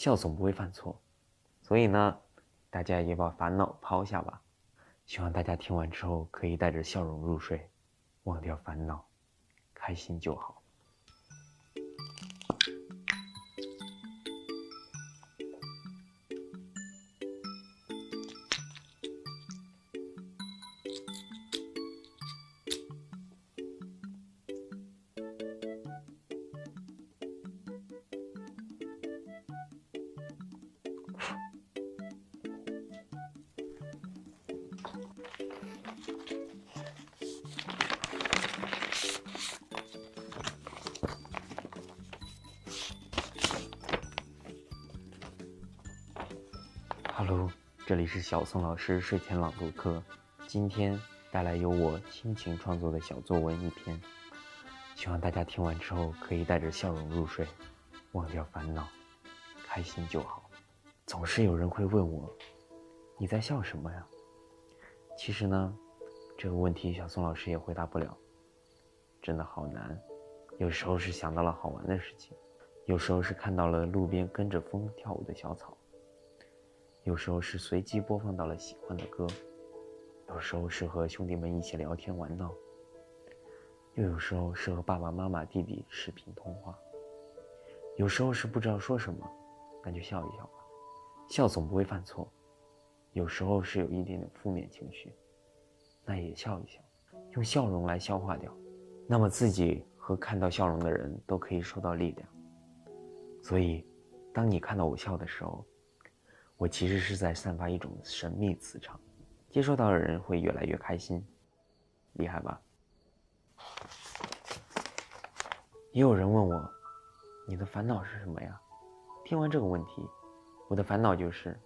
笑总不会犯错，所以呢，大家也把烦恼抛下吧。希望大家听完之后可以带着笑容入睡，忘掉烦恼，开心就好。Hello，这里是小宋老师睡前朗读课，今天带来由我亲情创作的小作文一篇，希望大家听完之后可以带着笑容入睡，忘掉烦恼，开心就好。总是有人会问我，你在笑什么呀？其实呢，这个问题小宋老师也回答不了，真的好难。有时候是想到了好玩的事情，有时候是看到了路边跟着风跳舞的小草。有时候是随机播放到了喜欢的歌，有时候是和兄弟们一起聊天玩闹，又有时候是和爸爸妈妈、弟弟视频通话。有时候是不知道说什么，那就笑一笑吧，笑总不会犯错。有时候是有一点点负面情绪，那也笑一笑，用笑容来消化掉，那么自己和看到笑容的人都可以收到力量。所以，当你看到我笑的时候，我其实是在散发一种神秘磁场，接收到的人会越来越开心，厉害吧？也有人问我，你的烦恼是什么呀？听完这个问题，我的烦恼就是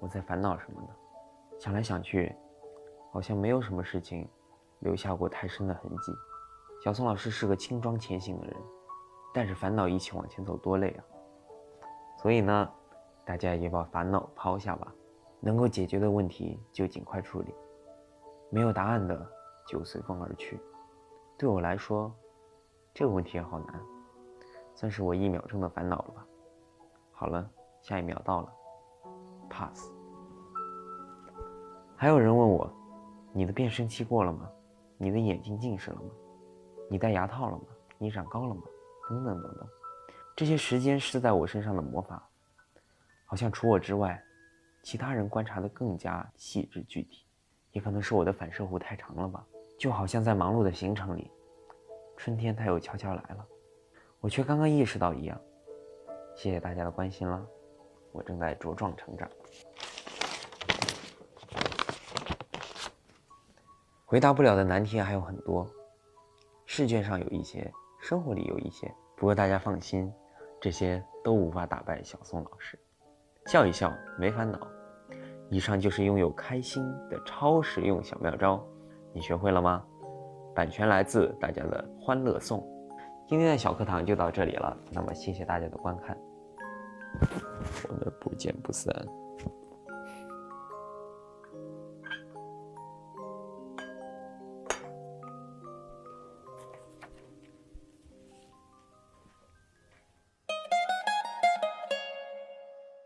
我在烦恼什么呢？想来想去，好像没有什么事情留下过太深的痕迹。小宋老师是个轻装前行的人，带着烦恼一起往前走多累啊！所以呢？大家也把烦恼抛下吧，能够解决的问题就尽快处理，没有答案的就随风而去。对我来说，这个问题也好难，算是我一秒钟的烦恼了吧。好了，下一秒到了，pass。还有人问我，你的变声期过了吗？你的眼睛近视了吗？你戴牙套了吗？你长高了吗？等等等等，这些时间施在我身上的魔法。好像除我之外，其他人观察的更加细致具体，也可能是我的反射弧太长了吧。就好像在忙碌的行程里，春天它又悄悄来了，我却刚刚意识到一样。谢谢大家的关心了，我正在茁壮成长。回答不了的难题还有很多，试卷上有一些，生活里有一些，不过大家放心，这些都无法打败小宋老师。笑一笑，没烦恼。以上就是拥有开心的超实用小妙招，你学会了吗？版权来自大家的欢乐颂。今天的小课堂就到这里了，那么谢谢大家的观看，我们不见不散。